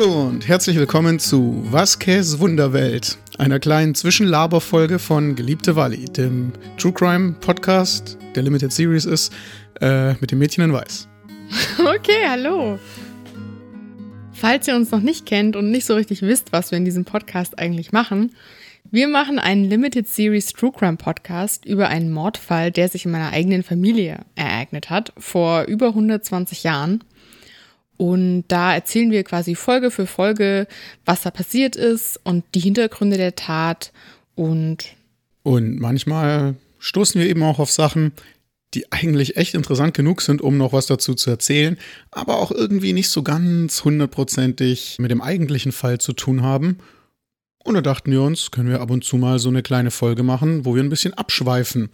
Hallo und herzlich willkommen zu Vasquez Wunderwelt, einer kleinen Zwischenlaberfolge von Geliebte Wally, dem True Crime Podcast der Limited Series ist, äh, mit dem Mädchen in Weiß. Okay, hallo. Falls ihr uns noch nicht kennt und nicht so richtig wisst, was wir in diesem Podcast eigentlich machen, wir machen einen Limited Series True Crime Podcast über einen Mordfall, der sich in meiner eigenen Familie ereignet hat, vor über 120 Jahren. Und da erzählen wir quasi Folge für Folge, was da passiert ist und die Hintergründe der Tat und. Und manchmal stoßen wir eben auch auf Sachen, die eigentlich echt interessant genug sind, um noch was dazu zu erzählen, aber auch irgendwie nicht so ganz hundertprozentig mit dem eigentlichen Fall zu tun haben. Und da dachten wir uns, können wir ab und zu mal so eine kleine Folge machen, wo wir ein bisschen abschweifen.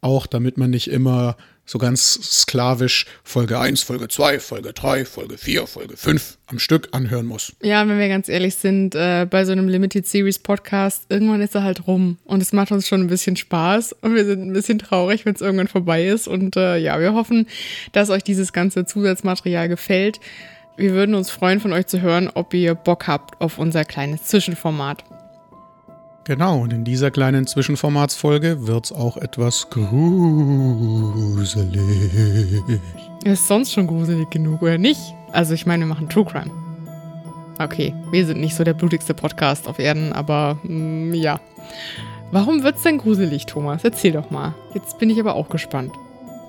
Auch damit man nicht immer so ganz sklavisch Folge 1, Folge 2, Folge 3, Folge 4, Folge 5 am Stück anhören muss. Ja, wenn wir ganz ehrlich sind, äh, bei so einem Limited Series Podcast, irgendwann ist er halt rum und es macht uns schon ein bisschen Spaß und wir sind ein bisschen traurig, wenn es irgendwann vorbei ist. Und äh, ja, wir hoffen, dass euch dieses ganze Zusatzmaterial gefällt. Wir würden uns freuen, von euch zu hören, ob ihr Bock habt auf unser kleines Zwischenformat. Genau, und in dieser kleinen Zwischenformatsfolge wird es auch etwas gruselig. Ist sonst schon gruselig genug, oder nicht? Also ich meine, wir machen True Crime. Okay, wir sind nicht so der blutigste Podcast auf Erden, aber mm, ja. Warum wird's denn gruselig, Thomas? Erzähl doch mal. Jetzt bin ich aber auch gespannt.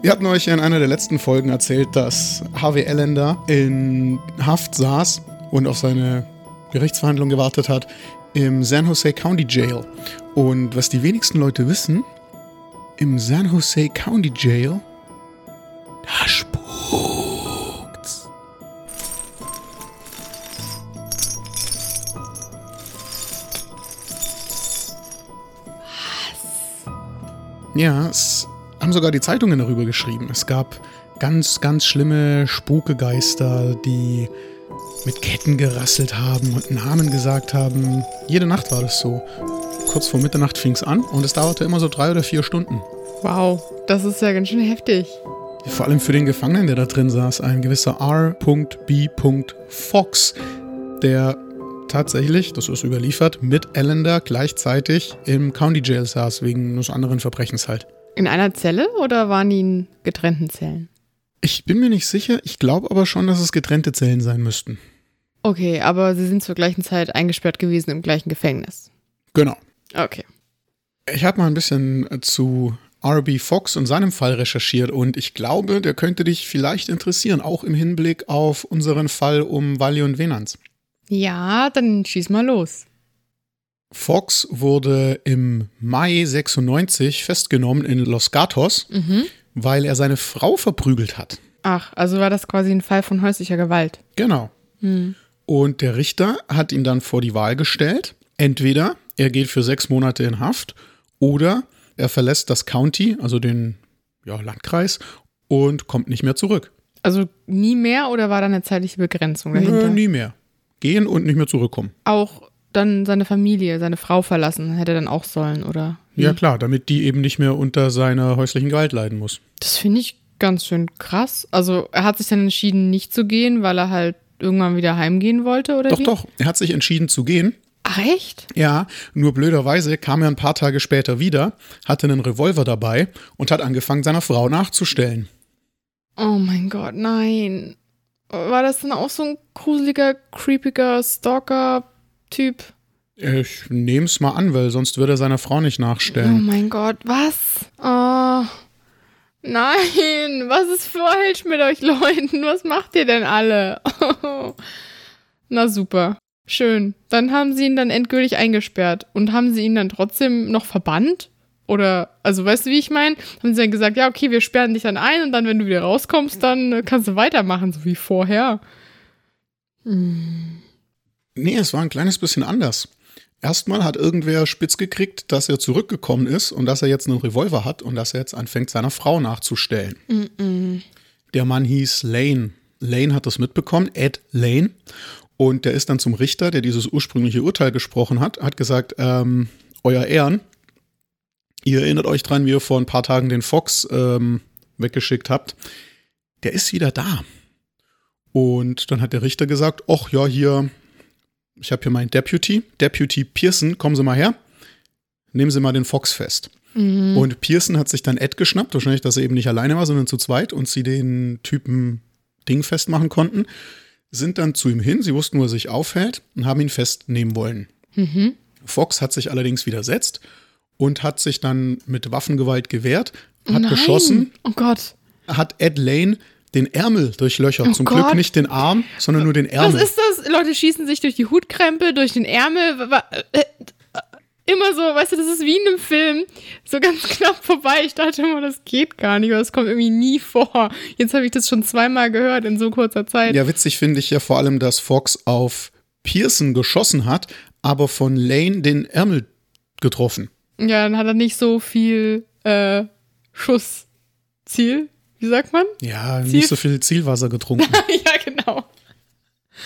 Wir hatten euch in einer der letzten Folgen erzählt, dass Harvey Ellender in Haft saß und auf seine Gerichtsverhandlung gewartet hat im San Jose County Jail. Und was die wenigsten Leute wissen, im San Jose County Jail, da spukt's. Was? Ja, es haben sogar die Zeitungen darüber geschrieben. Es gab ganz, ganz schlimme Spukegeister, die mit Ketten gerasselt haben und Namen gesagt haben. Jede Nacht war das so. Kurz vor Mitternacht fing es an und es dauerte immer so drei oder vier Stunden. Wow, das ist ja ganz schön heftig. Vor allem für den Gefangenen, der da drin saß, ein gewisser R.B. Fox, der tatsächlich, das ist überliefert, mit Ellender gleichzeitig im County Jail saß, wegen eines anderen Verbrechens halt. In einer Zelle oder waren die in getrennten Zellen? Ich bin mir nicht sicher, ich glaube aber schon, dass es getrennte Zellen sein müssten. Okay, aber sie sind zur gleichen Zeit eingesperrt gewesen im gleichen Gefängnis. Genau. Okay. Ich habe mal ein bisschen zu R.B. Fox und seinem Fall recherchiert und ich glaube, der könnte dich vielleicht interessieren, auch im Hinblick auf unseren Fall um Wally und Venans. Ja, dann schieß mal los. Fox wurde im Mai 96 festgenommen in Los Gatos, mhm. weil er seine Frau verprügelt hat. Ach, also war das quasi ein Fall von häuslicher Gewalt. Genau. Mhm. Und der Richter hat ihn dann vor die Wahl gestellt. Entweder er geht für sechs Monate in Haft oder er verlässt das County, also den ja, Landkreis, und kommt nicht mehr zurück. Also nie mehr oder war da eine zeitliche Begrenzung dahinter? Nö, nie mehr. Gehen und nicht mehr zurückkommen. Auch dann seine Familie, seine Frau verlassen, hätte er dann auch sollen, oder? Wie? Ja, klar, damit die eben nicht mehr unter seiner häuslichen Gewalt leiden muss. Das finde ich ganz schön krass. Also er hat sich dann entschieden, nicht zu gehen, weil er halt irgendwann wieder heimgehen wollte, oder? Doch, wie? doch. Er hat sich entschieden zu gehen. Ach, echt? Ja, nur blöderweise kam er ein paar Tage später wieder, hatte einen Revolver dabei und hat angefangen, seiner Frau nachzustellen. Oh mein Gott, nein. War das dann auch so ein gruseliger, creepiger Stalker-Typ? Ich nehm's mal an, weil sonst würde er seiner Frau nicht nachstellen. Oh mein Gott, was? Oh. Nein, was ist falsch mit euch Leuten? Was macht ihr denn alle? Na super. Schön. Dann haben sie ihn dann endgültig eingesperrt. Und haben sie ihn dann trotzdem noch verbannt? Oder, also weißt du, wie ich meine? Haben sie dann gesagt, ja, okay, wir sperren dich dann ein und dann, wenn du wieder rauskommst, dann äh, kannst du weitermachen, so wie vorher. Hm. Nee, es war ein kleines bisschen anders. Erstmal hat irgendwer spitz gekriegt, dass er zurückgekommen ist und dass er jetzt einen Revolver hat und dass er jetzt anfängt, seiner Frau nachzustellen. Mm -mm. Der Mann hieß Lane. Lane hat das mitbekommen, Ed Lane. Und der ist dann zum Richter, der dieses ursprüngliche Urteil gesprochen hat, hat gesagt, ähm, Euer Ehren, ihr erinnert euch dran, wie ihr vor ein paar Tagen den Fox ähm, weggeschickt habt. Der ist wieder da. Und dann hat der Richter gesagt, ach ja, hier, ich habe hier meinen Deputy, Deputy Pearson, kommen Sie mal her, nehmen Sie mal den Fox fest. Mhm. Und Pearson hat sich dann Ed geschnappt, wahrscheinlich, dass er eben nicht alleine war, sondern zu zweit und sie den Typen Ding festmachen konnten, sind dann zu ihm hin, sie wussten, wo er sich aufhält und haben ihn festnehmen wollen. Mhm. Fox hat sich allerdings widersetzt und hat sich dann mit Waffengewalt gewehrt, hat Nein. geschossen. Oh Gott. Hat Ed Lane den Ärmel durchlöchert. Oh Zum Gott. Glück nicht den Arm, sondern nur den Ärmel. Was ist das? Leute schießen sich durch die Hutkrempe, durch den Ärmel. Äh, immer so, weißt du, das ist wie in einem Film, so ganz knapp vorbei. Ich dachte immer, das geht gar nicht, aber das kommt irgendwie nie vor. Jetzt habe ich das schon zweimal gehört in so kurzer Zeit. Ja, witzig finde ich ja vor allem, dass Fox auf Pearson geschossen hat, aber von Lane den Ärmel getroffen. Ja, dann hat er nicht so viel äh, Schussziel. Wie sagt man? Ja, Ziel? nicht so viel Zielwasser getrunken. ja, genau.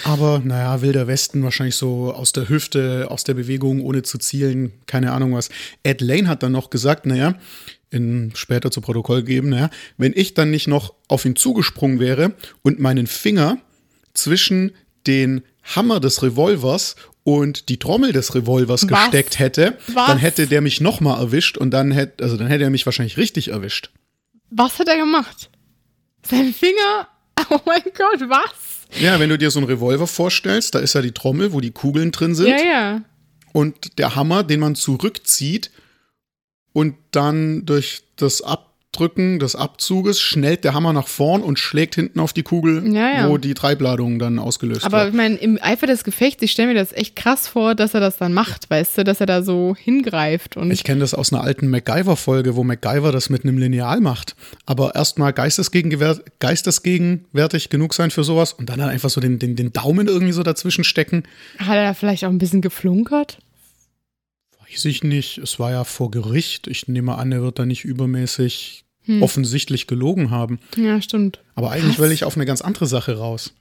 Aber naja, Wilder Westen wahrscheinlich so aus der Hüfte, aus der Bewegung, ohne zu zielen, keine Ahnung was. Ed Lane hat dann noch gesagt, naja, in, später zu Protokoll geben, naja, wenn ich dann nicht noch auf ihn zugesprungen wäre und meinen Finger zwischen den Hammer des Revolvers und die Trommel des Revolvers was? gesteckt hätte, was? dann hätte der mich nochmal erwischt und dann hätte, also dann hätte er mich wahrscheinlich richtig erwischt. Was hat er gemacht? Sein Finger? Oh mein Gott, was? Ja, wenn du dir so einen Revolver vorstellst, da ist ja die Trommel, wo die Kugeln drin sind. Ja, ja. Und der Hammer, den man zurückzieht und dann durch das Ab Drücken des Abzuges schnellt der Hammer nach vorn und schlägt hinten auf die Kugel, ja, ja. wo die Treibladung dann ausgelöst Aber wird. Aber ich meine, im Eifer des Gefechts, ich stelle mir das echt krass vor, dass er das dann macht, weißt du, dass er da so hingreift. Und ich kenne das aus einer alten MacGyver-Folge, wo MacGyver das mit einem Lineal macht. Aber erstmal geistesgegenwärtig genug sein für sowas und dann halt einfach so den, den, den Daumen irgendwie so dazwischen stecken. Hat er da vielleicht auch ein bisschen geflunkert? Weiß ich nicht. Es war ja vor Gericht. Ich nehme an, er wird da nicht übermäßig hm. offensichtlich gelogen haben. Ja, stimmt. Aber eigentlich Was? will ich auf eine ganz andere Sache raus,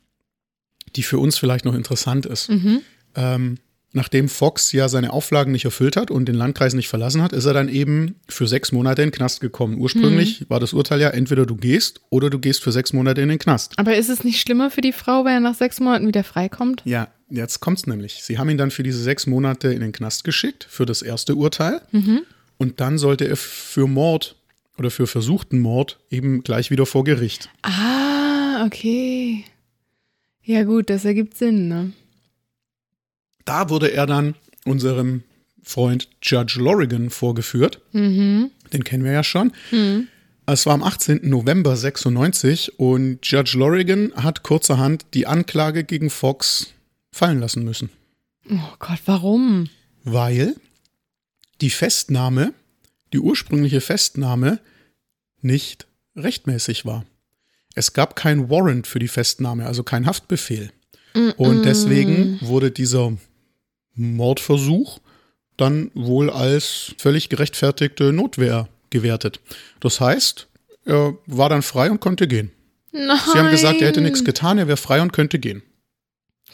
die für uns vielleicht noch interessant ist. Mhm. Ähm, nachdem Fox ja seine Auflagen nicht erfüllt hat und den Landkreis nicht verlassen hat, ist er dann eben für sechs Monate in den Knast gekommen. Ursprünglich mhm. war das Urteil ja, entweder du gehst oder du gehst für sechs Monate in den Knast. Aber ist es nicht schlimmer für die Frau, wenn er nach sechs Monaten wieder freikommt? Ja, jetzt kommt es nämlich. Sie haben ihn dann für diese sechs Monate in den Knast geschickt, für das erste Urteil. Mhm. Und dann sollte er für Mord oder für versuchten Mord eben gleich wieder vor Gericht. Ah, okay. Ja, gut, das ergibt Sinn, ne? Da wurde er dann unserem Freund Judge Lorigan vorgeführt. Mhm. Den kennen wir ja schon. Mhm. Es war am 18. November 96 und Judge Lorigan hat kurzerhand die Anklage gegen Fox fallen lassen müssen. Oh Gott, warum? Weil die Festnahme, die ursprüngliche Festnahme, nicht rechtmäßig war. Es gab kein Warrant für die Festnahme, also kein Haftbefehl. Mm -mm. Und deswegen wurde dieser Mordversuch dann wohl als völlig gerechtfertigte Notwehr gewertet. Das heißt, er war dann frei und konnte gehen. Nein. Sie haben gesagt, er hätte nichts getan, er wäre frei und könnte gehen.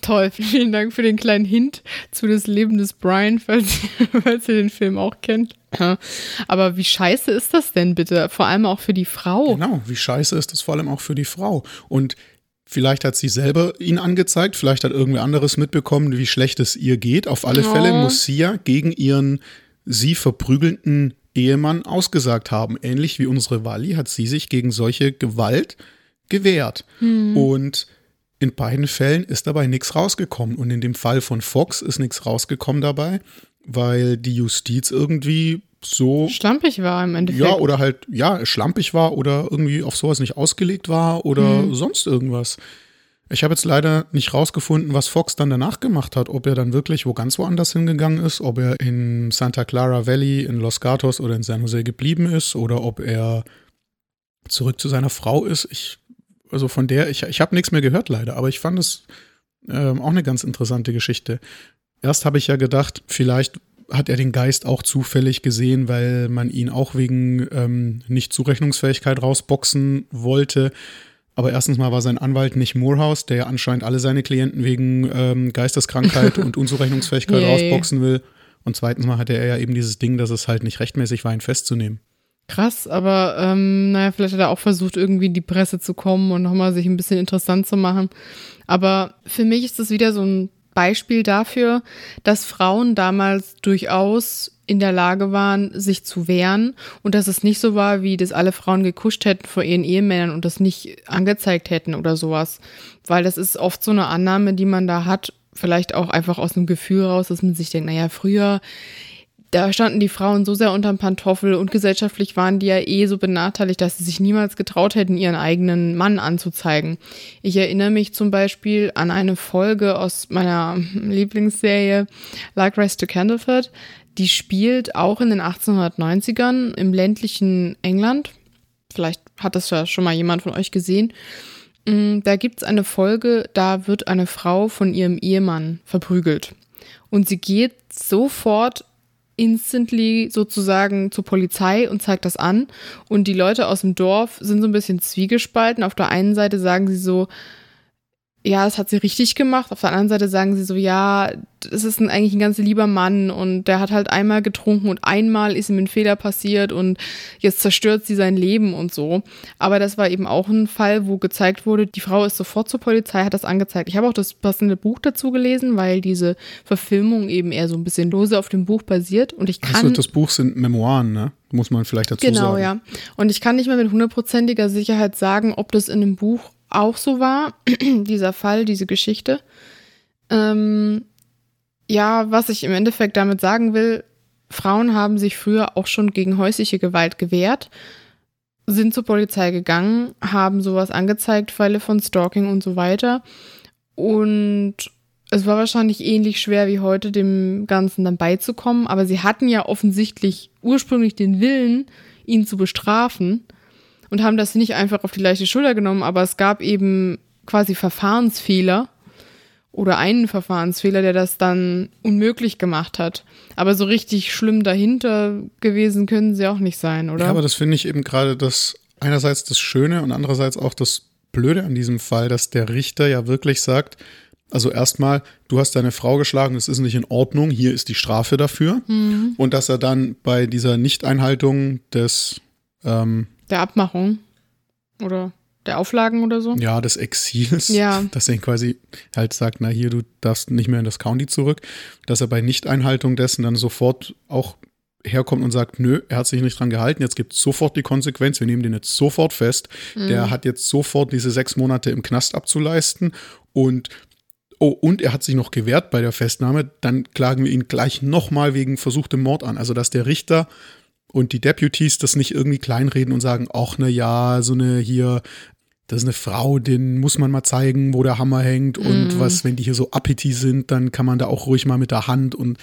Toll, vielen Dank für den kleinen Hint zu das Leben des Brian, falls, falls ihr den Film auch kennt. Aber wie scheiße ist das denn bitte? Vor allem auch für die Frau. Genau, wie scheiße ist das vor allem auch für die Frau? Und vielleicht hat sie selber ihn angezeigt, vielleicht hat irgendwer anderes mitbekommen, wie schlecht es ihr geht. Auf alle oh. Fälle muss sie ja gegen ihren sie verprügelnden Ehemann ausgesagt haben. Ähnlich wie unsere Wally hat sie sich gegen solche Gewalt gewehrt. Hm. Und in beiden Fällen ist dabei nichts rausgekommen. Und in dem Fall von Fox ist nichts rausgekommen dabei weil die Justiz irgendwie so schlampig war im Endeffekt. Ja, oder halt, ja, schlampig war oder irgendwie auf sowas nicht ausgelegt war oder mhm. sonst irgendwas. Ich habe jetzt leider nicht rausgefunden, was Fox dann danach gemacht hat, ob er dann wirklich wo ganz woanders hingegangen ist, ob er in Santa Clara Valley, in Los Gatos oder in San Jose geblieben ist oder ob er zurück zu seiner Frau ist. Ich, also von der, ich, ich habe nichts mehr gehört leider, aber ich fand es ähm, auch eine ganz interessante Geschichte. Erst habe ich ja gedacht, vielleicht hat er den Geist auch zufällig gesehen, weil man ihn auch wegen ähm, Nicht-Zurechnungsfähigkeit rausboxen wollte. Aber erstens mal war sein Anwalt nicht Moorhouse, der ja anscheinend alle seine Klienten wegen ähm, Geisteskrankheit und Unzurechnungsfähigkeit rausboxen will. Und zweitens mal hatte er ja eben dieses Ding, dass es halt nicht rechtmäßig war, ihn festzunehmen. Krass, aber ähm, naja, vielleicht hat er auch versucht, irgendwie in die Presse zu kommen und nochmal sich ein bisschen interessant zu machen. Aber für mich ist das wieder so ein Beispiel dafür, dass Frauen damals durchaus in der Lage waren, sich zu wehren und dass es nicht so war, wie das alle Frauen gekuscht hätten vor ihren Ehemännern und das nicht angezeigt hätten oder sowas. Weil das ist oft so eine Annahme, die man da hat, vielleicht auch einfach aus einem Gefühl raus, dass man sich denkt, naja, früher da standen die Frauen so sehr unterm Pantoffel und gesellschaftlich waren die ja eh so benachteiligt, dass sie sich niemals getraut hätten, ihren eigenen Mann anzuzeigen. Ich erinnere mich zum Beispiel an eine Folge aus meiner Lieblingsserie Like Rest to Candleford. Die spielt auch in den 1890ern im ländlichen England. Vielleicht hat das ja schon mal jemand von euch gesehen. Mm, da gibt es eine Folge, da wird eine Frau von ihrem Ehemann verprügelt. Und sie geht sofort instantly sozusagen zur Polizei und zeigt das an. Und die Leute aus dem Dorf sind so ein bisschen zwiegespalten. Auf der einen Seite sagen sie so, ja, das hat sie richtig gemacht. Auf der anderen Seite sagen sie so, ja, das ist ein, eigentlich ein ganz lieber Mann und der hat halt einmal getrunken und einmal ist ihm ein Fehler passiert und jetzt zerstört sie sein Leben und so. Aber das war eben auch ein Fall, wo gezeigt wurde, die Frau ist sofort zur Polizei, hat das angezeigt. Ich habe auch das passende Buch dazu gelesen, weil diese Verfilmung eben eher so ein bisschen lose auf dem Buch basiert und ich kann. Also das Buch sind Memoiren, ne? Muss man vielleicht dazu genau, sagen. Genau, ja. Und ich kann nicht mehr mit hundertprozentiger Sicherheit sagen, ob das in dem Buch auch so war, dieser Fall, diese Geschichte. Ähm, ja, was ich im Endeffekt damit sagen will, Frauen haben sich früher auch schon gegen häusliche Gewalt gewehrt, sind zur Polizei gegangen, haben sowas angezeigt, Fälle von Stalking und so weiter. Und es war wahrscheinlich ähnlich schwer wie heute, dem Ganzen dann beizukommen, aber sie hatten ja offensichtlich ursprünglich den Willen, ihn zu bestrafen und haben das nicht einfach auf die leichte Schulter genommen, aber es gab eben quasi Verfahrensfehler oder einen Verfahrensfehler, der das dann unmöglich gemacht hat. Aber so richtig schlimm dahinter gewesen können sie auch nicht sein, oder? Ja, aber das finde ich eben gerade das einerseits das Schöne und andererseits auch das Blöde an diesem Fall, dass der Richter ja wirklich sagt, also erstmal, du hast deine Frau geschlagen, es ist nicht in Ordnung, hier ist die Strafe dafür. Mhm. Und dass er dann bei dieser Nichteinhaltung des ähm, der Abmachung oder der Auflagen oder so. Ja, des Exils. Ja. Dass er quasi halt sagt, na hier, du darfst nicht mehr in das County zurück. Dass er bei Nichteinhaltung dessen dann sofort auch herkommt und sagt, nö, er hat sich nicht dran gehalten, jetzt gibt es sofort die Konsequenz, wir nehmen den jetzt sofort fest. Mhm. Der hat jetzt sofort diese sechs Monate im Knast abzuleisten und Oh, und er hat sich noch gewehrt bei der Festnahme, dann klagen wir ihn gleich nochmal wegen versuchtem Mord an. Also, dass der Richter und die Deputies das nicht irgendwie kleinreden und sagen, ach ne ja, so eine hier, das ist eine Frau, den muss man mal zeigen, wo der Hammer hängt und mm. was, wenn die hier so appeti sind, dann kann man da auch ruhig mal mit der Hand und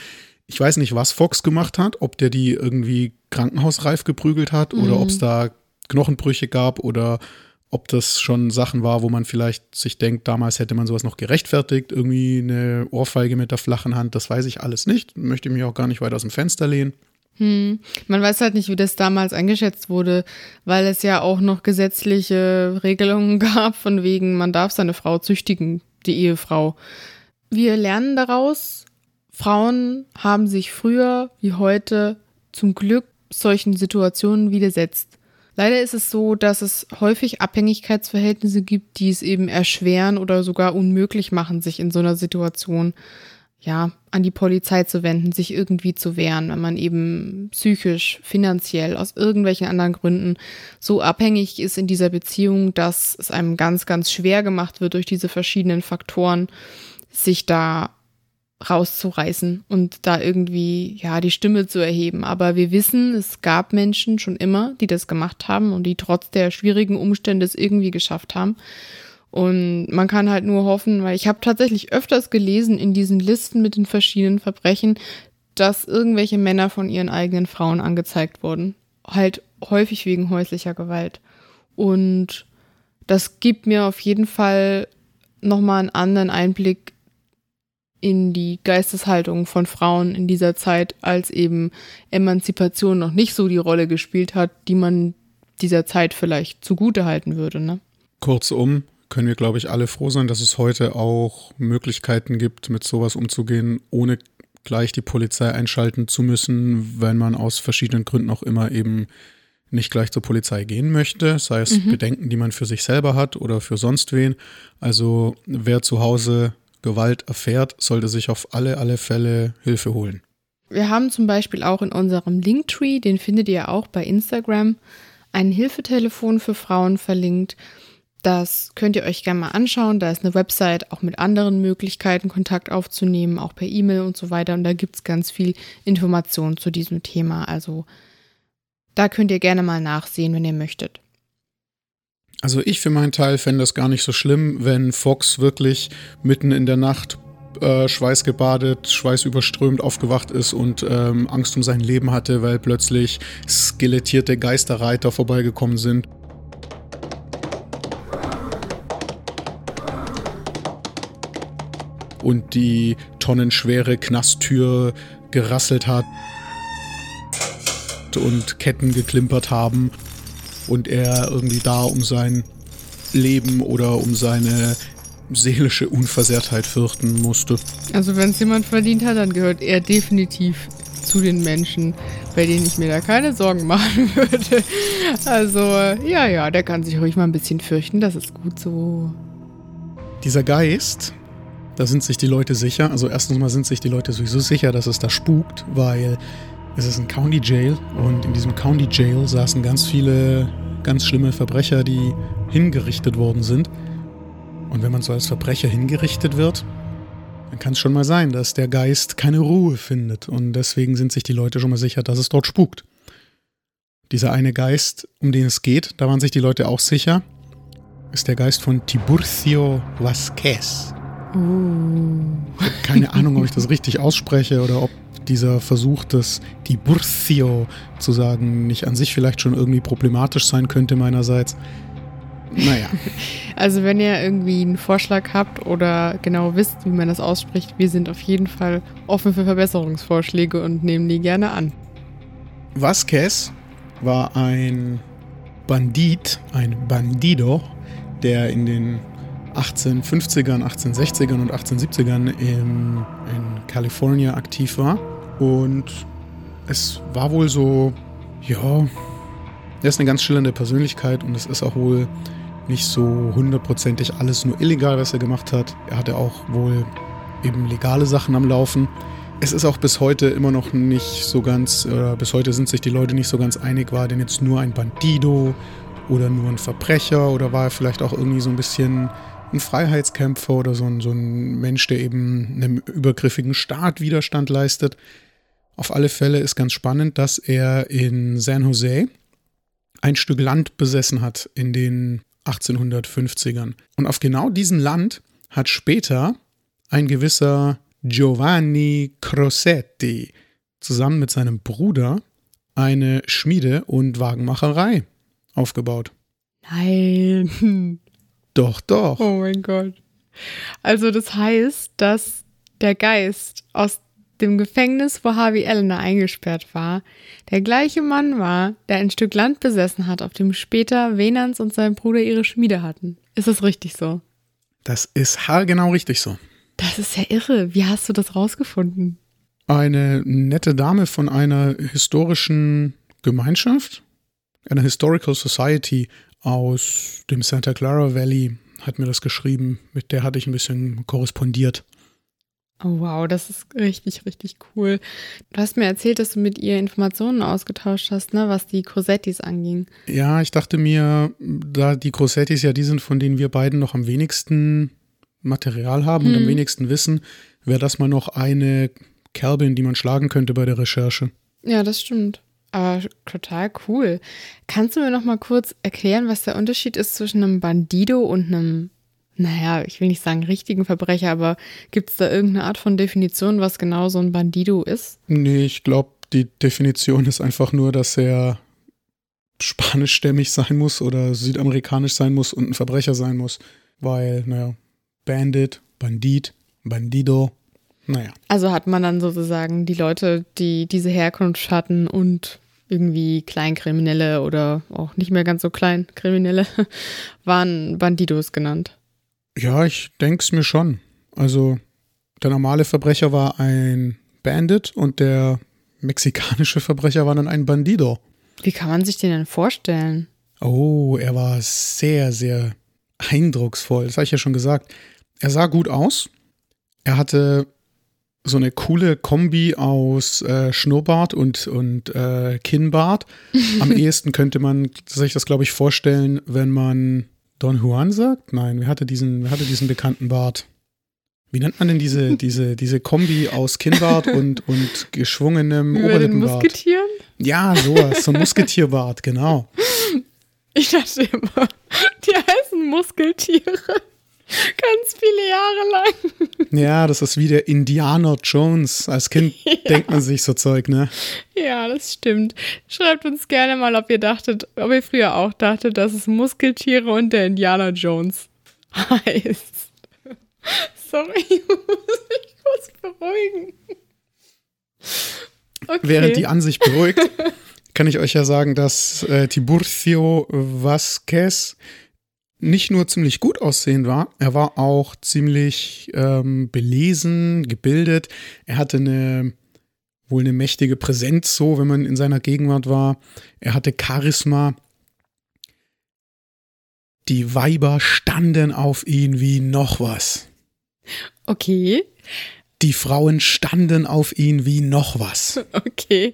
ich weiß nicht, was Fox gemacht hat, ob der die irgendwie krankenhausreif geprügelt hat mm. oder ob es da Knochenbrüche gab oder ob das schon Sachen war, wo man vielleicht sich denkt, damals hätte man sowas noch gerechtfertigt, irgendwie eine Ohrfeige mit der flachen Hand, das weiß ich alles nicht, möchte mich auch gar nicht weit aus dem Fenster lehnen. Hm. Man weiß halt nicht, wie das damals eingeschätzt wurde, weil es ja auch noch gesetzliche Regelungen gab, von wegen, man darf seine Frau züchtigen, die Ehefrau. Wir lernen daraus, Frauen haben sich früher wie heute zum Glück solchen Situationen widersetzt. Leider ist es so, dass es häufig Abhängigkeitsverhältnisse gibt, die es eben erschweren oder sogar unmöglich machen, sich in so einer Situation ja, an die Polizei zu wenden, sich irgendwie zu wehren, wenn man eben psychisch, finanziell, aus irgendwelchen anderen Gründen so abhängig ist in dieser Beziehung, dass es einem ganz, ganz schwer gemacht wird durch diese verschiedenen Faktoren, sich da rauszureißen und da irgendwie, ja, die Stimme zu erheben. Aber wir wissen, es gab Menschen schon immer, die das gemacht haben und die trotz der schwierigen Umstände es irgendwie geschafft haben. Und man kann halt nur hoffen, weil ich habe tatsächlich öfters gelesen in diesen Listen mit den verschiedenen Verbrechen, dass irgendwelche Männer von ihren eigenen Frauen angezeigt wurden. Halt häufig wegen häuslicher Gewalt. Und das gibt mir auf jeden Fall nochmal einen anderen Einblick in die Geisteshaltung von Frauen in dieser Zeit, als eben Emanzipation noch nicht so die Rolle gespielt hat, die man dieser Zeit vielleicht zugute halten würde. Ne? Kurzum, können wir, glaube ich, alle froh sein, dass es heute auch Möglichkeiten gibt, mit sowas umzugehen, ohne gleich die Polizei einschalten zu müssen, wenn man aus verschiedenen Gründen auch immer eben nicht gleich zur Polizei gehen möchte, sei es mhm. Bedenken, die man für sich selber hat oder für sonst wen. Also wer zu Hause Gewalt erfährt, sollte sich auf alle, alle Fälle Hilfe holen. Wir haben zum Beispiel auch in unserem Linktree, den findet ihr auch bei Instagram, ein Hilfetelefon für Frauen verlinkt. Das könnt ihr euch gerne mal anschauen. Da ist eine Website auch mit anderen Möglichkeiten, Kontakt aufzunehmen, auch per E-Mail und so weiter. Und da gibt es ganz viel Information zu diesem Thema. Also da könnt ihr gerne mal nachsehen, wenn ihr möchtet. Also ich für meinen Teil fände das gar nicht so schlimm, wenn Fox wirklich mitten in der Nacht äh, schweißgebadet, schweißüberströmt aufgewacht ist und ähm, Angst um sein Leben hatte, weil plötzlich skelettierte Geisterreiter vorbeigekommen sind. Und die tonnenschwere Knasttür gerasselt hat und Ketten geklimpert haben und er irgendwie da um sein Leben oder um seine seelische Unversehrtheit fürchten musste. Also wenn es jemand verdient hat, dann gehört er definitiv zu den Menschen, bei denen ich mir da keine Sorgen machen würde. Also ja, ja, der kann sich ruhig mal ein bisschen fürchten, das ist gut so. Dieser Geist, da sind sich die Leute sicher. Also erstens mal sind sich die Leute sowieso sicher, dass es da spukt, weil es ist ein County Jail und in diesem County Jail saßen ganz viele ganz schlimme Verbrecher, die hingerichtet worden sind. Und wenn man so als Verbrecher hingerichtet wird, dann kann es schon mal sein, dass der Geist keine Ruhe findet. Und deswegen sind sich die Leute schon mal sicher, dass es dort spukt. Dieser eine Geist, um den es geht, da waren sich die Leute auch sicher, ist der Geist von Tiburcio Vasquez. Uh. Keine Ahnung, ob ich das richtig ausspreche oder ob dieser Versuch, das Tiburcio zu sagen, nicht an sich vielleicht schon irgendwie problematisch sein könnte meinerseits. Naja. Also wenn ihr irgendwie einen Vorschlag habt oder genau wisst, wie man das ausspricht, wir sind auf jeden Fall offen für Verbesserungsvorschläge und nehmen die gerne an. Vasquez war ein Bandit, ein Bandido, der in den 1850ern, 1860ern und 1870ern in, in Kalifornien aktiv war. Und es war wohl so, ja, er ist eine ganz schillernde Persönlichkeit und es ist auch wohl nicht so hundertprozentig alles nur illegal, was er gemacht hat. Er hatte auch wohl eben legale Sachen am Laufen. Es ist auch bis heute immer noch nicht so ganz, oder bis heute sind sich die Leute nicht so ganz einig, war denn jetzt nur ein Bandido oder nur ein Verbrecher oder war er vielleicht auch irgendwie so ein bisschen ein Freiheitskämpfer oder so ein, so ein Mensch, der eben einem übergriffigen Staat Widerstand leistet. Auf alle Fälle ist ganz spannend, dass er in San Jose ein Stück Land besessen hat in den 1850ern. Und auf genau diesem Land hat später ein gewisser Giovanni Crossetti zusammen mit seinem Bruder eine Schmiede und Wagenmacherei aufgebaut. Nein. Doch, doch. Oh mein Gott. Also das heißt, dass der Geist aus dem Gefängnis, wo Harvey Elena eingesperrt war, der gleiche Mann war, der ein Stück Land besessen hat, auf dem später Venans und sein Bruder ihre Schmiede hatten. Ist das richtig so? Das ist haargenau richtig so. Das ist ja irre. Wie hast du das rausgefunden? Eine nette Dame von einer historischen Gemeinschaft, einer Historical Society aus dem Santa Clara Valley, hat mir das geschrieben. Mit der hatte ich ein bisschen korrespondiert. Oh wow, das ist richtig, richtig cool. Du hast mir erzählt, dass du mit ihr Informationen ausgetauscht hast, ne, was die Crosettis anging. Ja, ich dachte mir, da die Crosettis ja die sind, von denen wir beiden noch am wenigsten Material haben hm. und am hm. wenigsten wissen, wäre das mal noch eine Kerbe, in die man schlagen könnte bei der Recherche. Ja, das stimmt. Aber total cool. Kannst du mir noch mal kurz erklären, was der Unterschied ist zwischen einem Bandido und einem naja, ich will nicht sagen richtigen Verbrecher, aber gibt es da irgendeine Art von Definition, was genau so ein Bandido ist? Nee, ich glaube, die Definition ist einfach nur, dass er spanischstämmig sein muss oder südamerikanisch sein muss und ein Verbrecher sein muss. Weil, naja, Bandit, Bandit, Bandido, naja. Also hat man dann sozusagen die Leute, die diese Herkunft hatten und irgendwie Kleinkriminelle oder auch nicht mehr ganz so Kleinkriminelle, waren Bandidos genannt. Ja, ich denke es mir schon. Also der normale Verbrecher war ein Bandit und der mexikanische Verbrecher war dann ein Bandido. Wie kann man sich den denn vorstellen? Oh, er war sehr, sehr eindrucksvoll. Das habe ich ja schon gesagt. Er sah gut aus. Er hatte so eine coole Kombi aus äh, Schnurrbart und, und äh, Kinnbart. Am ehesten könnte man sich das, glaube ich, vorstellen, wenn man Don Juan sagt. Nein, wer hatte diesen, wer hatte diesen bekannten Bart? Wie nennt man denn diese, diese, diese Kombi aus Kinnbart und, und geschwungenem Über den Oberlippenbart? Musketieren? Ja, sowas, so ein Musketierbart, genau. Ich dachte immer, die heißen Muskeltiere. Ganz viele Jahre lang. Ja, das ist wie der Indiana Jones. Als Kind denkt man sich so Zeug, ne? Ja, das stimmt. Schreibt uns gerne mal, ob ihr dachtet, ob ihr früher auch dachtet, dass es Muskeltiere und der Indiana Jones heißt. Sorry, ich muss mich kurz beruhigen. Okay. Während die Ansicht beruhigt, kann ich euch ja sagen, dass äh, Tiburcio Vasquez nicht nur ziemlich gut aussehend war, er war auch ziemlich ähm, belesen, gebildet. Er hatte eine wohl eine mächtige Präsenz, so wenn man in seiner Gegenwart war. Er hatte Charisma. Die Weiber standen auf ihn wie noch was. okay, Die Frauen standen auf ihn wie noch was. okay.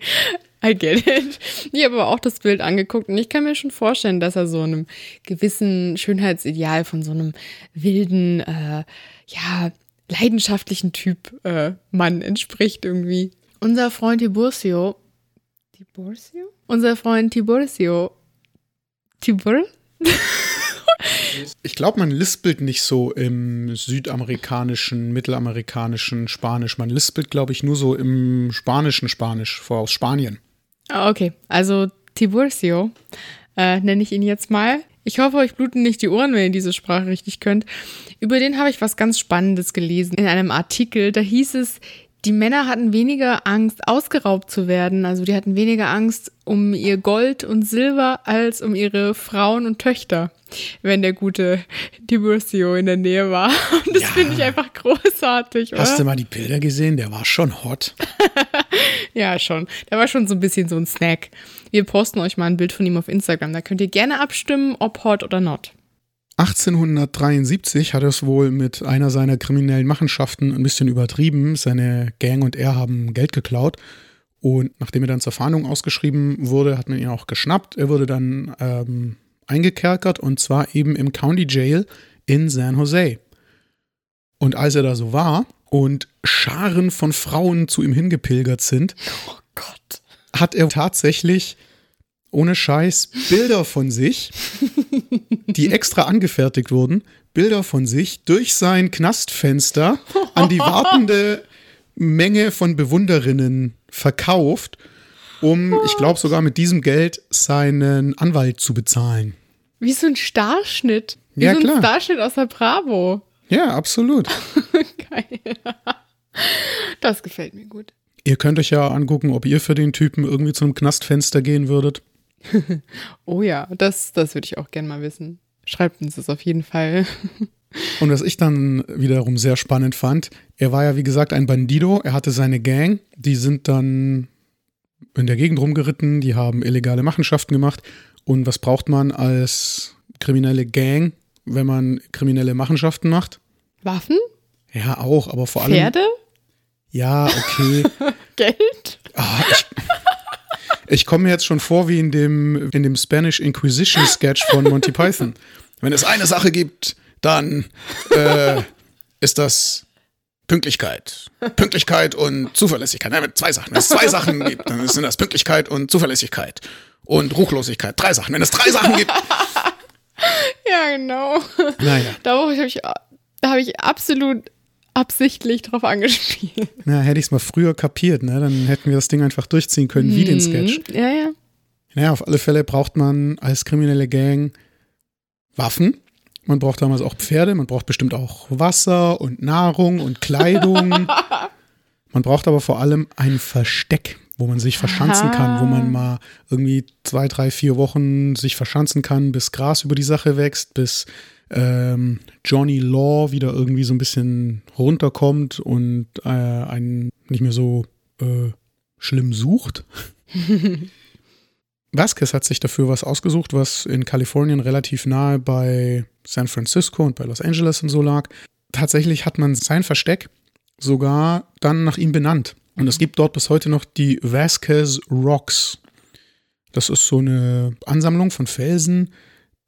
I get it. Ich habe aber auch das Bild angeguckt und ich kann mir schon vorstellen, dass er so einem gewissen Schönheitsideal von so einem wilden, äh, ja, leidenschaftlichen Typ äh, Mann entspricht irgendwie. Unser Freund Tiburcio. Tiburcio? Unser Freund Tiburcio. Tibur? Ich glaube, man lispelt nicht so im südamerikanischen, mittelamerikanischen Spanisch. Man lispelt, glaube ich, nur so im spanischen Spanisch vor aus Spanien. Ah, Okay, also Tiburcio äh, nenne ich ihn jetzt mal. Ich hoffe, euch bluten nicht die Ohren, wenn ihr diese Sprache richtig könnt. Über den habe ich was ganz Spannendes gelesen in einem Artikel. Da hieß es, die Männer hatten weniger Angst, ausgeraubt zu werden. Also die hatten weniger Angst um ihr Gold und Silber als um ihre Frauen und Töchter, wenn der gute Tiburcio in der Nähe war. Und das Ja. finde ich einfach großartig, oder? Hast du mal die Bilder gesehen? Der war schon hot. Ja, schon. Der war schon so ein bisschen so ein Snack. Wir posten euch mal ein Bild von ihm auf Instagram. Da könnt ihr gerne abstimmen, ob hot oder not. 1873 hat er es wohl mit einer seiner kriminellen Machenschaften ein bisschen übertrieben. Seine Gang und er haben Geld geklaut. Und nachdem er dann zur Fahndung ausgeschrieben wurde, hat man ihn auch geschnappt. Er wurde dann ähm, eingekerkert und zwar eben im County Jail in San Jose. Und als er da so war und Scharen von Frauen zu ihm hingepilgert sind, Oh Gott. hat er tatsächlich ohne Scheiß Bilder von sich, die extra angefertigt wurden, Bilder von sich durch sein Knastfenster an die wartende Menge von Bewunderinnen verkauft, um, ich glaube sogar mit diesem Geld seinen Anwalt zu bezahlen. Wie so ein Starschnitt. Wie Ja, so ein klar. Starschnitt aus der Bravo. Ja, absolut. Geil. Das gefällt mir gut. Ihr könnt euch ja angucken, ob ihr für den Typen irgendwie zu einem Knastfenster gehen würdet. Oh ja, das, das würde ich auch gerne mal wissen. Schreibt uns das auf jeden Fall. Und was ich dann wiederum sehr spannend fand, er war ja wie gesagt ein Bandido, er hatte seine Gang, die sind dann in der Gegend rumgeritten, die haben illegale Machenschaften gemacht. Und was braucht man als kriminelle Gang, wenn man kriminelle Machenschaften macht? Waffen? Ja, auch, aber vor allem. Pferde? Ja, okay. Geld? Ah, ich ich komme mir jetzt schon vor wie in dem, in dem Spanish Inquisition Sketch von Monty Python. Wenn es eine Sache gibt, dann äh, ist das Pünktlichkeit. Pünktlichkeit und Zuverlässigkeit. Nein, zwei Sachen. Wenn es zwei Sachen gibt, dann sind das Pünktlichkeit und Zuverlässigkeit. Und Ruchlosigkeit. Drei Sachen. Wenn es drei Sachen gibt. Ja, genau. Naja. Da habe ich, hab ich absolut absichtlich drauf angespielt. Na, hätte ich es mal früher kapiert, ne? Dann hätten wir das Ding einfach durchziehen können, wie den Sketch. Mhm. Ja, ja. Naja, auf alle Fälle braucht man als kriminelle Gang Waffen. Man braucht damals auch Pferde, man braucht bestimmt auch Wasser und Nahrung und Kleidung. man braucht aber vor allem ein Versteck, wo man sich verschanzen kann, wo man mal irgendwie zwei, drei, vier Wochen sich verschanzen kann, bis Gras über die Sache wächst, bis ähm, Johnny Law wieder irgendwie so ein bisschen runterkommt und äh, einen nicht mehr so äh, schlimm sucht. Vasquez hat sich dafür was ausgesucht, was in Kalifornien relativ nahe bei San Francisco und bei Los Angeles und so lag. Tatsächlich hat man sein Versteck sogar dann nach ihm benannt. Und es gibt dort bis heute noch die Vasquez Rocks. Das ist so eine Ansammlung von Felsen,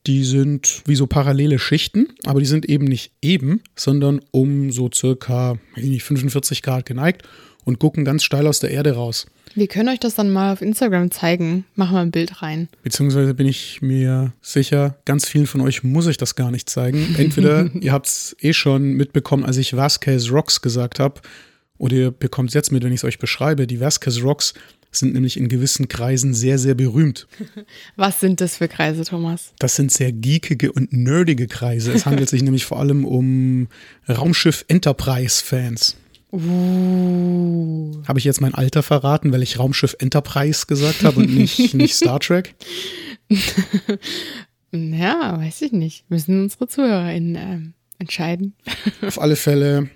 die sind wie so parallele Schichten, aber die sind eben nicht eben, sondern um so circa weiß ich nicht, 45 Grad geneigt und gucken ganz steil aus der Erde raus. Wir können euch das dann mal auf Instagram zeigen. Machen wir ein Bild rein. Beziehungsweise bin ich mir sicher, ganz vielen von euch muss ich das gar nicht zeigen. Entweder ihr habt es eh schon mitbekommen, als ich Vasquez Rocks gesagt habe, oder ihr bekommt es jetzt mit, wenn ich es euch beschreibe. Die Vasquez Rocks sind nämlich in gewissen Kreisen sehr, sehr berühmt. Was sind das für Kreise, Thomas? Das sind sehr geekige und nerdige Kreise. Es handelt sich nämlich vor allem um Raumschiff Enterprise-Fans. Uh. Habe ich jetzt mein Alter verraten, weil ich Raumschiff Enterprise gesagt habe und nicht, nicht Star Trek? ja, weiß ich nicht. Müssen unsere ZuhörerInnen äh, entscheiden. Auf alle Fälle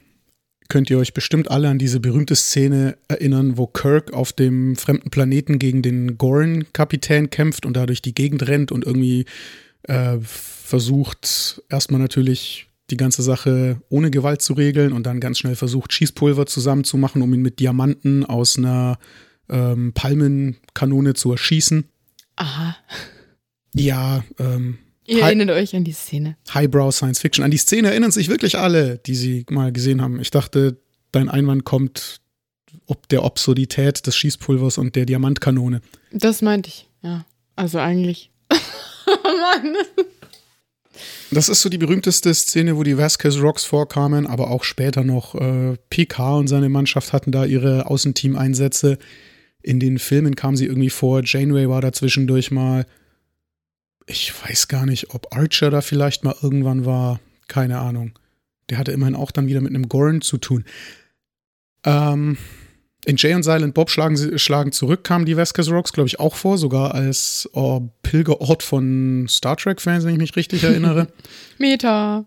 könnt ihr euch bestimmt alle an diese berühmte Szene erinnern, wo Kirk auf dem fremden Planeten gegen den Goran-Kapitän kämpft und dadurch die Gegend rennt und irgendwie äh, versucht, erstmal natürlich die ganze Sache ohne Gewalt zu regeln und dann ganz schnell versucht, Schießpulver zusammenzumachen, um ihn mit Diamanten aus einer ähm, Palmenkanone zu erschießen. Aha. Ja, ähm, Ihr Hi- erinnert euch an die Szene. Highbrow Science Fiction. An die Szene erinnern sich wirklich alle, die sie mal gesehen haben. Ich dachte, dein Einwand kommt ob der Absurdität des Schießpulvers und der Diamantkanone. Das meinte ich, ja. Also eigentlich. oh Mann. Das ist so die berühmteste Szene, wo die Vasquez Rocks vorkamen, aber auch später noch äh, PK und seine Mannschaft hatten da ihre Außenteam-Einsätze. In den Filmen kam sie irgendwie vor. Janeway war da zwischendurch mal. Ich weiß gar nicht, ob Archer da vielleicht mal irgendwann war. Keine Ahnung. Der hatte immerhin auch dann wieder mit einem Gorn zu tun. Ähm, in Jay und Silent Bob schlagen, sie, schlagen zurück kamen die Vasquez Rocks, glaube ich, auch vor, sogar als oh, Pilgerort von Star Trek-Fans, wenn ich mich richtig erinnere. Meta.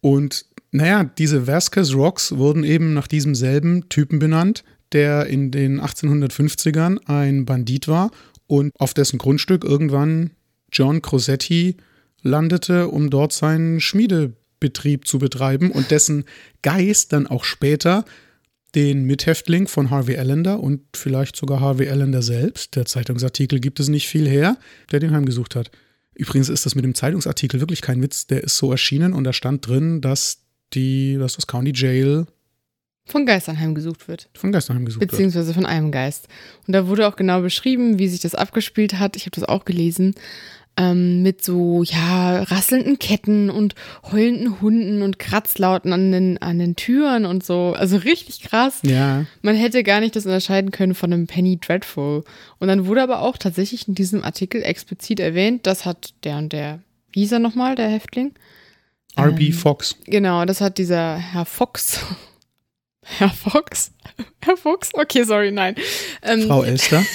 Und naja, diese Vasquez Rocks wurden eben nach diesem selben Typen benannt, der in den 1850ern ein Bandit war und auf dessen Grundstück irgendwann John Crosetti landete, um dort seinen Schmiedebetrieb zu betreiben und dessen Geist dann auch später den Mithäftling von Harvey Allender und vielleicht sogar Harvey Allender selbst, der Zeitungsartikel gibt es nicht viel her, der den heimgesucht hat. Übrigens ist das mit dem Zeitungsartikel wirklich kein Witz, der ist so erschienen und da stand drin, dass die, dass das County Jail Von Geistern heimgesucht wird. von Geistern heimgesucht wird. Beziehungsweise von einem Geist. Und da wurde auch genau beschrieben, wie sich das abgespielt hat. Ich habe das auch gelesen. Ähm, mit so, ja, rasselnden Ketten und heulenden Hunden und Kratzlauten an den, an den Türen und so. Also richtig krass. Ja, Man hätte gar nicht das unterscheiden können von einem Penny Dreadful. Und dann wurde aber auch tatsächlich in diesem Artikel explizit erwähnt, das hat der und der, wie hieß er nochmal, der Häftling? R.B. Ähm, Fox. Genau, das hat dieser Herr Fox. Herr Fox? Herr Fox? Okay, sorry, nein. Ähm, Frau Elster.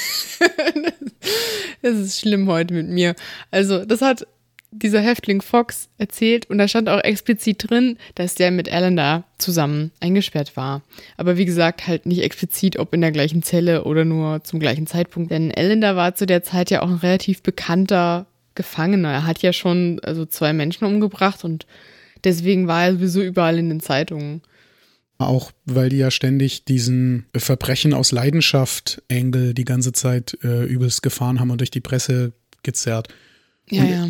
Es ist schlimm heute mit mir. Also, das hat dieser Häftling Fox erzählt und da stand auch explizit drin, dass der mit Alan da zusammen eingesperrt war. Aber wie gesagt, halt nicht explizit, ob in der gleichen Zelle oder nur zum gleichen Zeitpunkt. Denn Alan da war zu der Zeit ja auch ein relativ bekannter Gefangener. Er hat ja schon also zwei Menschen umgebracht und deswegen war er sowieso überall in den Zeitungen. Auch weil die ja ständig diesen Verbrechen aus Leidenschaft Angle die ganze Zeit äh, übelst gefahren haben und durch die Presse gezerrt. Ja, Und- ja.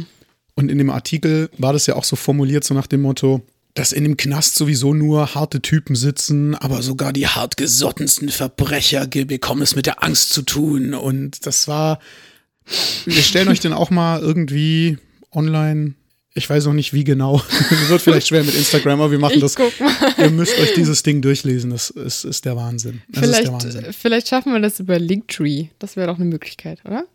Und in dem Artikel war das ja auch so formuliert, so nach dem Motto, dass in dem Knast sowieso nur harte Typen sitzen, aber sogar die hartgesottensten Verbrecher bekommen es mit der Angst zu tun. Und das war, wir stellen euch den auch mal irgendwie online. Ich weiß noch nicht, wie genau. Wird vielleicht schwer mit Instagram, aber wir machen Ich das. Ihr müsst euch dieses Ding durchlesen. Das ist, ist der Wahnsinn. Das ist der Vielleicht, Wahnsinn. vielleicht schaffen wir das über Linktree. Das wäre doch eine Möglichkeit, oder?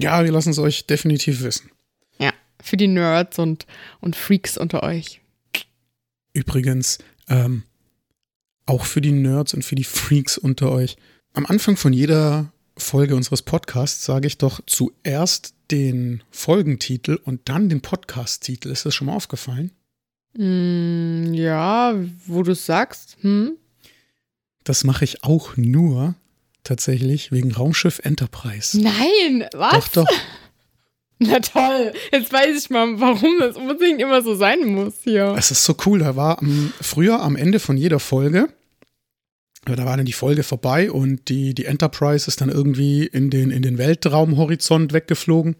Ja, wir lassen es euch definitiv wissen. Ja. Für die Nerds und, und Freaks unter euch. Übrigens, ähm, auch für die Nerds und für die Freaks unter euch. Am Anfang von jeder Folge unseres Podcasts sage ich doch zuerst den Folgentitel und dann den Podcast-Titel. Ist das schon mal aufgefallen? Mm, ja, wo du es sagst. Hm? Das mache ich auch nur tatsächlich wegen Raumschiff Enterprise. Nein, was? Doch, doch. Na toll. Jetzt weiß ich mal, warum das unbedingt immer so sein muss hier. Es ist so cool. Da war am, früher am Ende von jeder Folge da war dann die Folge vorbei und die, die Enterprise ist dann irgendwie in den, in den Weltraumhorizont weggeflogen.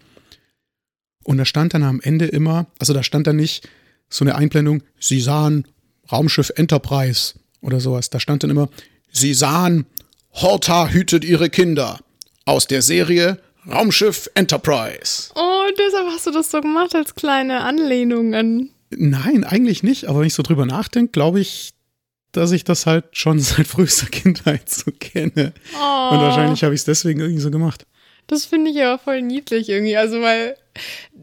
Und da stand dann am Ende immer, also da stand dann nicht so eine Einblendung, Sie sahen Raumschiff Enterprise oder sowas. Da stand dann immer, Sie sahen Horta hütet ihre Kinder aus der Serie Raumschiff Enterprise. Oh, deshalb hast du das so gemacht als kleine Anlehnung an. Nein, eigentlich nicht, aber wenn ich so drüber nachdenke, glaube ich, dass ich das halt schon seit frühester Kindheit so kenne. Oh. Und wahrscheinlich habe ich es deswegen irgendwie so gemacht. Das finde ich aber voll niedlich irgendwie. Also, weil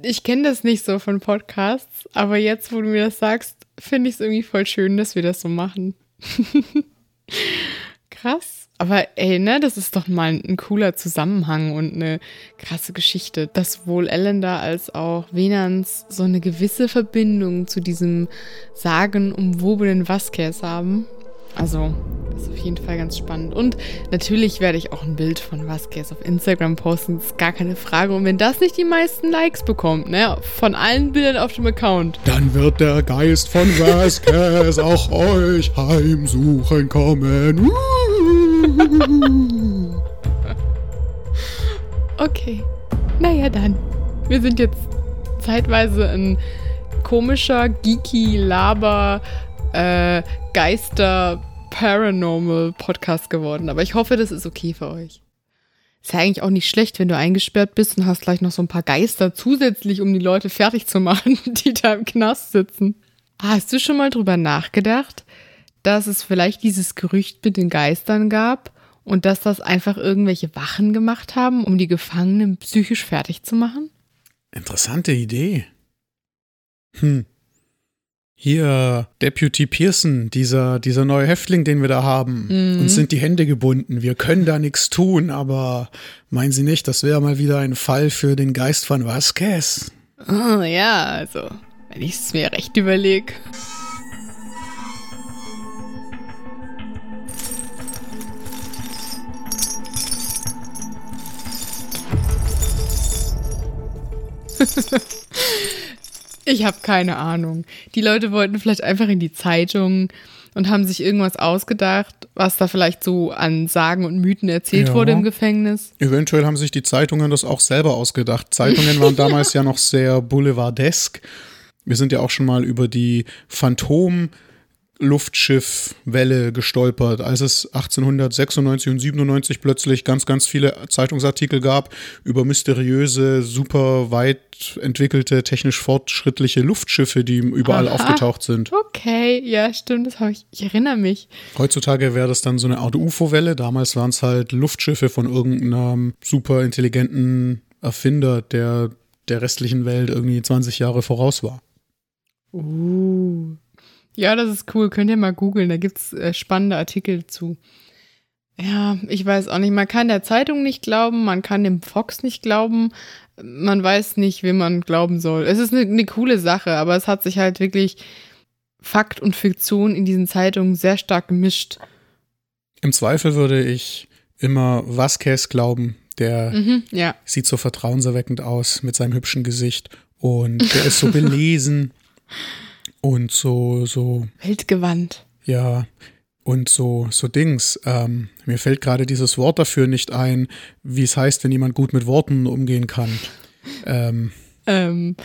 ich kenne das nicht so von Podcasts, aber jetzt, wo du mir das sagst, finde ich es irgendwie voll schön, dass wir das so machen. Krass. Aber ey, ne, das ist doch mal ein cooler Zusammenhang und eine krasse Geschichte, dass sowohl Elender als auch Venans so eine gewisse Verbindung zu diesem sagenumwobenen Vasquez haben. Also, das ist auf jeden Fall ganz spannend. Und natürlich werde ich auch ein Bild von Vasquez auf Instagram posten. Ist gar keine Frage. Und wenn das nicht die meisten Likes bekommt, ne, von allen Bildern auf dem Account, dann wird der Geist von Vasquez auch euch heimsuchen kommen. okay. Naja, dann. Wir sind jetzt zeitweise ein komischer, geeky, Laber, äh, Geister, Paranormal Podcast geworden. Aber ich hoffe, das ist okay für euch. Ist ja eigentlich auch nicht schlecht, wenn du eingesperrt bist und hast gleich noch so ein paar Geister zusätzlich, um die Leute fertig zu machen, die da im Knast sitzen. Hast du schon mal drüber nachgedacht, dass es vielleicht dieses Gerücht mit den Geistern gab und dass das einfach irgendwelche Wachen gemacht haben, um die Gefangenen psychisch fertig zu machen? Interessante Idee. Hm. Hier, Deputy Pearson, dieser, dieser neue Häftling, den wir da haben. Mhm. Uns sind die Hände gebunden. Wir können da nichts tun, aber meinen Sie nicht, das wäre mal wieder ein Fall für den Geist von Vasquez? Oh, ja, also, wenn ich es mir recht überlege. ich habe keine Ahnung. Die Leute wollten vielleicht einfach in die Zeitung und haben sich irgendwas ausgedacht, was da vielleicht so an Sagen und Mythen erzählt ja. wurde im Gefängnis. Eventuell haben sich die Zeitungen das auch selber ausgedacht. Zeitungen waren damals ja noch sehr boulevardesk. Wir sind ja auch schon mal über die Phantom- Luftschiffwelle gestolpert, als es 1896 und 97 plötzlich ganz, ganz viele Zeitungsartikel gab über mysteriöse, super weit entwickelte, technisch fortschrittliche Luftschiffe, die überall Aha. aufgetaucht sind. Okay, ja, stimmt, das habe ich. Ich erinnere mich. Heutzutage wäre das dann so eine Art UFO-Welle. Damals waren es halt Luftschiffe von irgendeinem super intelligenten Erfinder, der der restlichen Welt irgendwie 20 Jahre voraus war. Uh. Ja, das ist cool. Könnt ihr mal googeln. Da gibt's äh, spannende Artikel zu. Ja, ich weiß auch nicht. Man kann der Zeitung nicht glauben, man kann dem Fox nicht glauben. Man weiß nicht, wem man glauben soll. Es ist eine, eine coole Sache, aber es hat sich halt wirklich Fakt und Fiktion in diesen Zeitungen sehr stark gemischt. Im Zweifel würde ich immer Vasquez glauben. Der mhm, ja. sieht so vertrauenserweckend aus mit seinem hübschen Gesicht und der ist so belesen. Und so, so. Weltgewandt. Ja. Und so, so Dings. Ähm, mir fällt gerade dieses Wort dafür nicht ein, wie es heißt, wenn jemand gut mit Worten umgehen kann. Ähm, ähm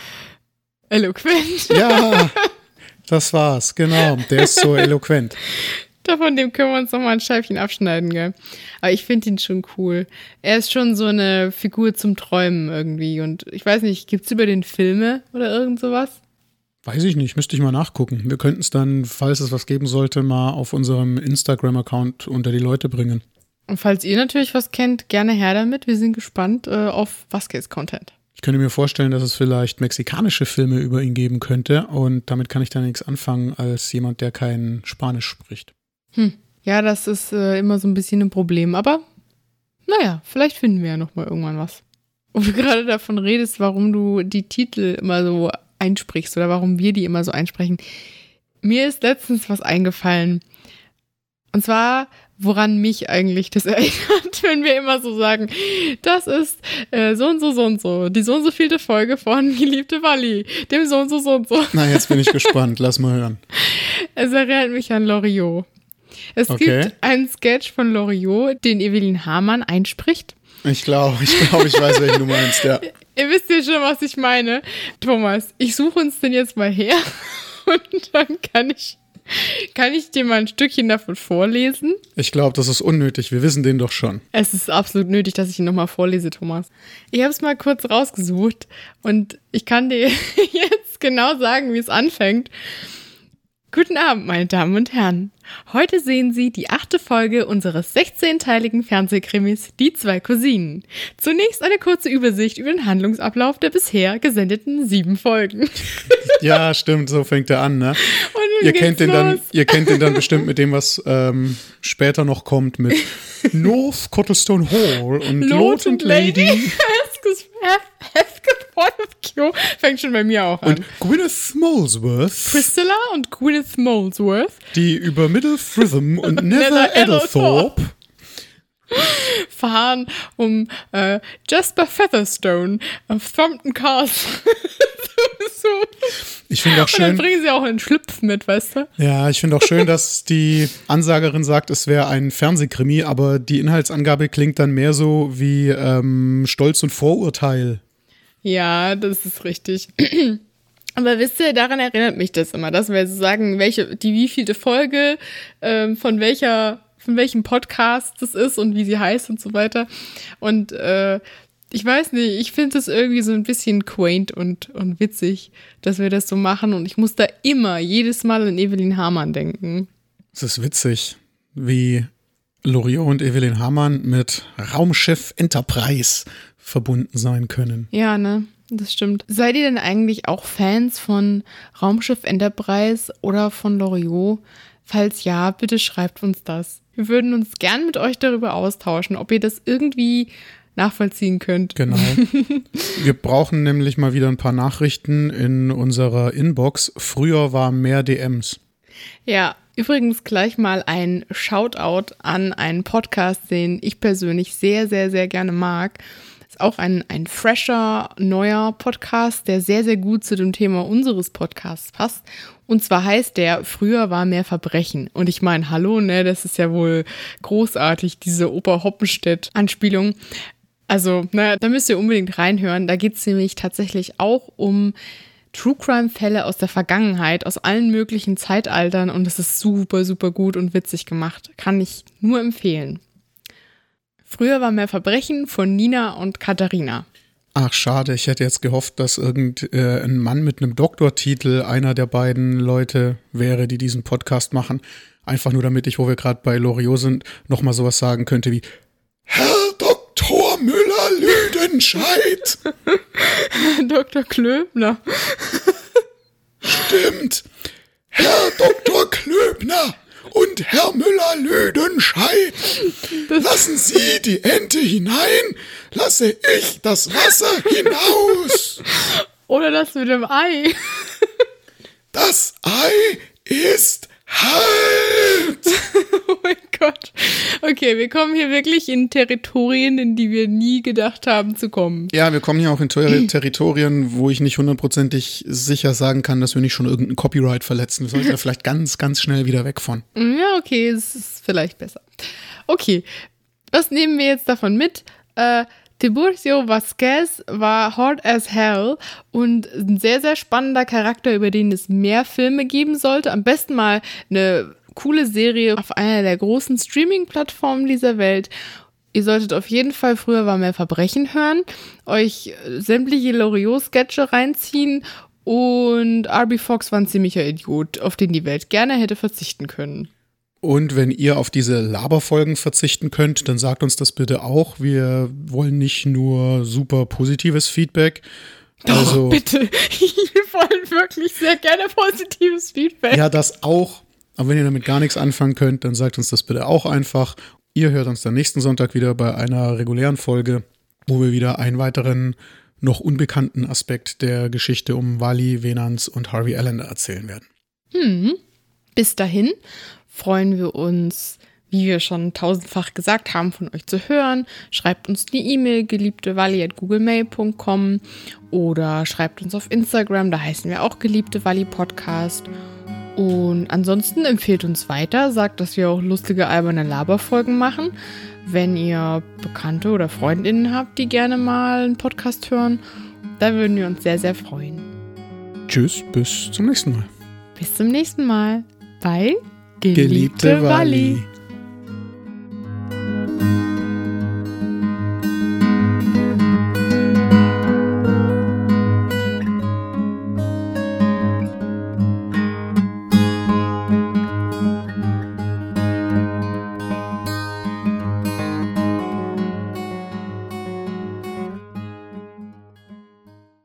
eloquent. Ja, das war's, genau. Der ist so eloquent. Davon dem können wir uns nochmal ein Scheibchen abschneiden, gell? Aber ich finde ihn schon cool. Er ist schon so eine Figur zum Träumen irgendwie. Und ich weiß nicht, gibt's über den Filme oder irgend sowas? Weiß ich nicht, müsste ich mal nachgucken. Wir könnten es dann, falls es was geben sollte, mal auf unserem Instagram-Account unter die Leute bringen. Und falls ihr natürlich was kennt, gerne her damit. Wir sind gespannt äh, auf Vasquez-Content. Ich könnte mir vorstellen, dass es vielleicht mexikanische Filme über ihn geben könnte und damit kann ich dann nichts anfangen als jemand, der kein Spanisch spricht. Hm. Ja, das ist äh, immer so ein bisschen ein Problem, aber naja, vielleicht finden wir ja nochmal irgendwann was. Und du gerade davon redest, warum du die Titel immer so einsprichst oder warum wir die immer so einsprechen. Mir ist letztens was eingefallen. Und zwar, woran mich eigentlich das erinnert, wenn wir immer so sagen, das ist äh, so und so, so und so, die so und so vielte Folge von Geliebte Wally, dem so und so, so und so. Na, jetzt bin ich gespannt, lass mal hören. Es erinnert mich an Loriot. Es Okay. gibt einen Sketch von Loriot, den Evelyn Hamann einspricht. Ich glaube, ich glaube, ich weiß, welchen du meinst, ja. Ihr wisst ja schon, was ich meine. Thomas, ich suche uns den jetzt mal her und dann kann ich, kann ich dir mal ein Stückchen davon vorlesen. Ich glaube, das ist unnötig. Wir wissen den doch schon. Es ist absolut nötig, dass ich ihn nochmal vorlese, Thomas. Ich habe es mal kurz rausgesucht und ich kann dir jetzt genau sagen, wie es anfängt. Guten Abend, meine Damen und Herren. Heute sehen Sie die achte Folge unseres 16-teiligen Fernsehkrimis Die zwei Cousinen. Zunächst eine kurze Übersicht über den Handlungsablauf der bisher gesendeten sieben Folgen. Ja, stimmt, so fängt er an, ne? Und Ihr kennt, den dann, ihr kennt den dann bestimmt mit dem, was ähm, später noch kommt, mit North Cottlestone Hall und Lord and Lady Hesketh Hesketh Fortescue fängt schon bei mir auch an. und Gwyneth Molesworth, Priscilla und Gwyneth Molesworth die über Middle Fritham und Nether Eddlethorpe fahren um äh, Jasper Featherstone auf Thrompton Castle. so. Ich finde auch Und dann schön, bringen sie auch einen Schlüpf mit, weißt du? ja, ich finde auch schön, dass die Ansagerin sagt, es wäre ein Fernsehkrimi, aber die Inhaltsangabe klingt dann mehr so wie ähm, Stolz und Vorurteil. Ja, das ist richtig. Aber wisst ihr, daran erinnert mich das immer, dass wir sagen, welche, die wievielte Folge ähm, von welcher, von welchem Podcast das ist und wie sie heißt und so weiter. Und äh, ich weiß nicht, ich finde das irgendwie so ein bisschen quaint und, und witzig, dass wir das so machen. Und ich muss da immer, jedes Mal an Evelyn Hamann denken. Es ist witzig, wie Loriot und Evelyn Hamann mit Raumschiff Enterprise verbunden sein können. Ja, ne? Das stimmt. Seid ihr denn eigentlich auch Fans von Raumschiff Enterprise oder von Loriot? Falls ja, bitte schreibt uns das. Wir würden uns gern mit euch darüber austauschen, ob ihr das irgendwie nachvollziehen könnt. Genau. Wir brauchen nämlich mal wieder ein paar Nachrichten in unserer Inbox. Früher war mehr DMs. Ja, übrigens gleich mal ein Shoutout an einen Podcast, den ich persönlich sehr, sehr, sehr gerne mag. Auch ein, ein fresher, neuer Podcast, der sehr, sehr gut zu dem Thema unseres Podcasts passt. Und zwar heißt der Früher war mehr Verbrechen. Und ich meine, hallo, ne, das ist ja wohl großartig, diese Oper-Hoppenstedt-Anspielung. Also, na, da müsst ihr unbedingt reinhören. Da geht es nämlich tatsächlich auch um True Crime-Fälle aus der Vergangenheit, aus allen möglichen Zeitaltern und es ist super, super gut und witzig gemacht. Kann ich nur empfehlen. Früher war mehr Verbrechen von Nina und Katharina. Ach, schade. Ich hätte jetzt gehofft, dass irgendein äh, ein Mann mit einem Doktortitel einer der beiden Leute wäre, die diesen Podcast machen. Einfach nur damit ich, wo wir gerade bei Loriot sind, nochmal sowas sagen könnte wie Herr Dr. Müller-Lüdenscheid. Dr. Klöbner. Stimmt. Herr Dr. Klöbner und Herr Müller-Lüdenscheid. Lassen Sie die Ente hinein, lasse ich das Wasser hinaus. Oder das mit dem Ei. Das Ei ist halt. Oh mein Gott. Okay, wir kommen hier wirklich in Territorien, in die wir nie gedacht haben zu kommen. Ja, wir kommen hier auch in Ter Territorien, wo ich nicht hundertprozentig sicher sagen kann, dass wir nicht schon irgendein Copyright verletzen. Wir sollten da vielleicht ganz, ganz schnell wieder weg von. Ja, okay, es ist vielleicht besser. Okay, was nehmen wir jetzt davon mit? Äh, Tiburcio Vasquez war hot as hell und ein sehr, sehr spannender Charakter, über den es mehr Filme geben sollte. Am besten mal eine coole Serie auf einer der großen Streaming-Plattformen dieser Welt. Ihr solltet auf jeden Fall früher war mehr Verbrechen hören, euch sämtliche Loriot-Sketche reinziehen und RB Fox war ein ziemlicher Idiot, auf den die Welt gerne hätte verzichten können. Und wenn ihr auf diese Laberfolgen verzichten könnt, dann sagt uns das bitte auch. Wir wollen nicht nur super positives Feedback. Also, oh, bitte, wir wollen wirklich sehr gerne positives Feedback. ja, das auch. Aber wenn ihr damit gar nichts anfangen könnt, dann sagt uns das bitte auch einfach. Ihr hört uns dann nächsten Sonntag wieder bei einer regulären Folge, wo wir wieder einen weiteren noch unbekannten Aspekt der Geschichte um Wally, Venans und Harvey Allender erzählen werden. Bis dahin freuen wir uns, wie wir schon tausendfach gesagt haben, von euch zu hören. Schreibt uns die E-Mail geliebtewalli.googlemail.com oder schreibt uns auf Instagram, da heißen wir auch geliebte Walli Podcast. Und ansonsten empfehlt uns weiter, sagt, dass wir auch lustige alberne Laberfolgen machen. Wenn ihr Bekannte oder Freundinnen habt, die gerne mal einen Podcast hören, da würden wir uns sehr, sehr freuen. Tschüss, bis zum nächsten Mal. Bis zum nächsten Mal bei Geliebte, Geliebte Walli.